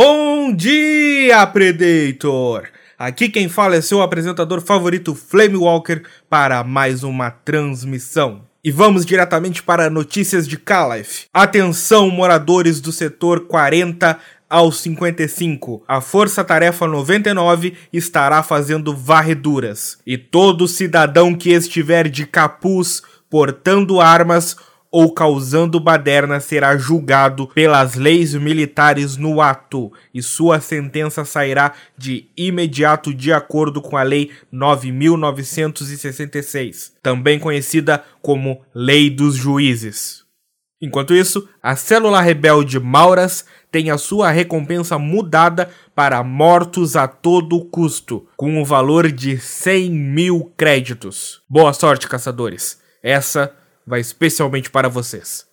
Bom dia, Predator! Aqui quem fala é seu apresentador favorito, Flame Walker, para mais uma transmissão. E vamos diretamente para notícias de Calif. Atenção, moradores do setor 40 ao 55. A Força Tarefa 99 estará fazendo varreduras. E todo cidadão que estiver de capuz, portando armas ou causando baderna será julgado pelas leis militares no ato, e sua sentença sairá de imediato de acordo com a Lei 9966, também conhecida como Lei dos Juízes. Enquanto isso, a célula rebelde Mauras tem a sua recompensa mudada para mortos a todo custo, com o valor de 100 mil créditos. Boa sorte, caçadores! Essa vai especialmente para vocês.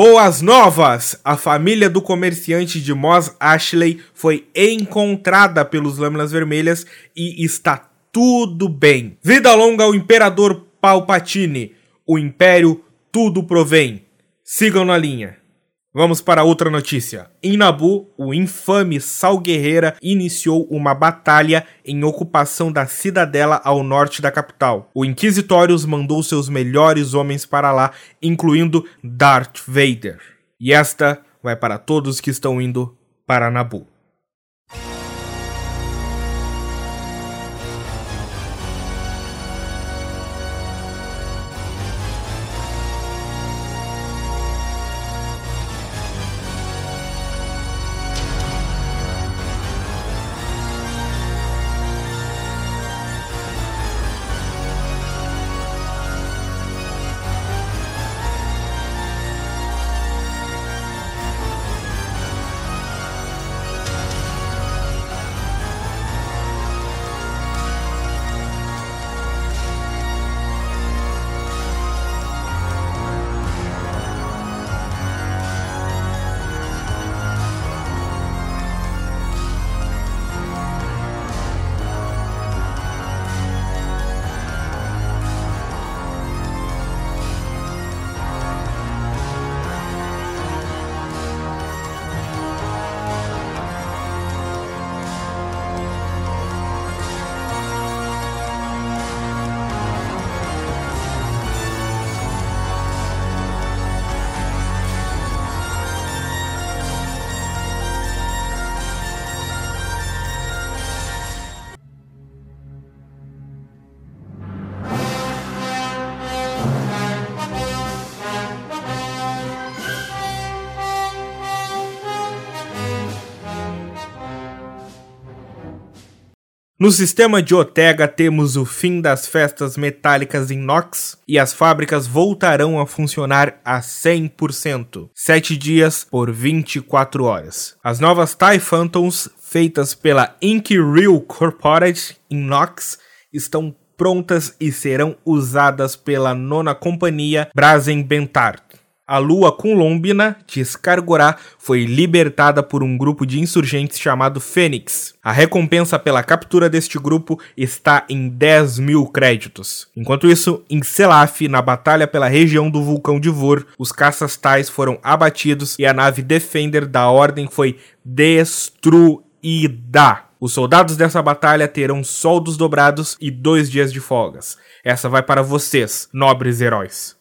Boas novas! A família do comerciante de Moss Ashley foi encontrada pelos Lâminas Vermelhas e está tudo bem. Vida longa ao Imperador Palpatine. O Império tudo provém. Sigam na linha. Vamos para outra notícia. Em Nabu, o infame Sal Guerreira iniciou uma batalha em ocupação da cidadela ao norte da capital. O Inquisitorius mandou seus melhores homens para lá, incluindo Darth Vader. E esta vai para todos que estão indo para Nabu. No sistema de Otega temos o fim das festas metálicas em Nox e as fábricas voltarão a funcionar a 100%, 7 dias por 24 horas. As novas TIE Phantoms, feitas pela Ink Real Corporate em Nox, estão prontas e serão usadas pela nona companhia Brazen Bentart a lua Colombina de Scargorá foi libertada por um grupo de insurgentes chamado Fênix. A recompensa pela captura deste grupo está em 10 mil créditos. Enquanto isso, em Selaf, na batalha pela região do vulcão de Vor, os caças Tais foram abatidos e a nave Defender da Ordem foi destruída. Os soldados dessa batalha terão soldos dobrados e dois dias de folgas. Essa vai para vocês, nobres heróis.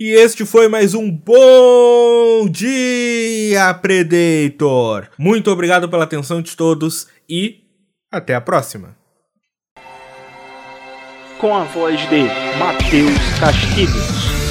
E este foi mais um Bom Dia Predator. Muito obrigado pela atenção de todos e até a próxima. Com a voz de Matheus Castilhos.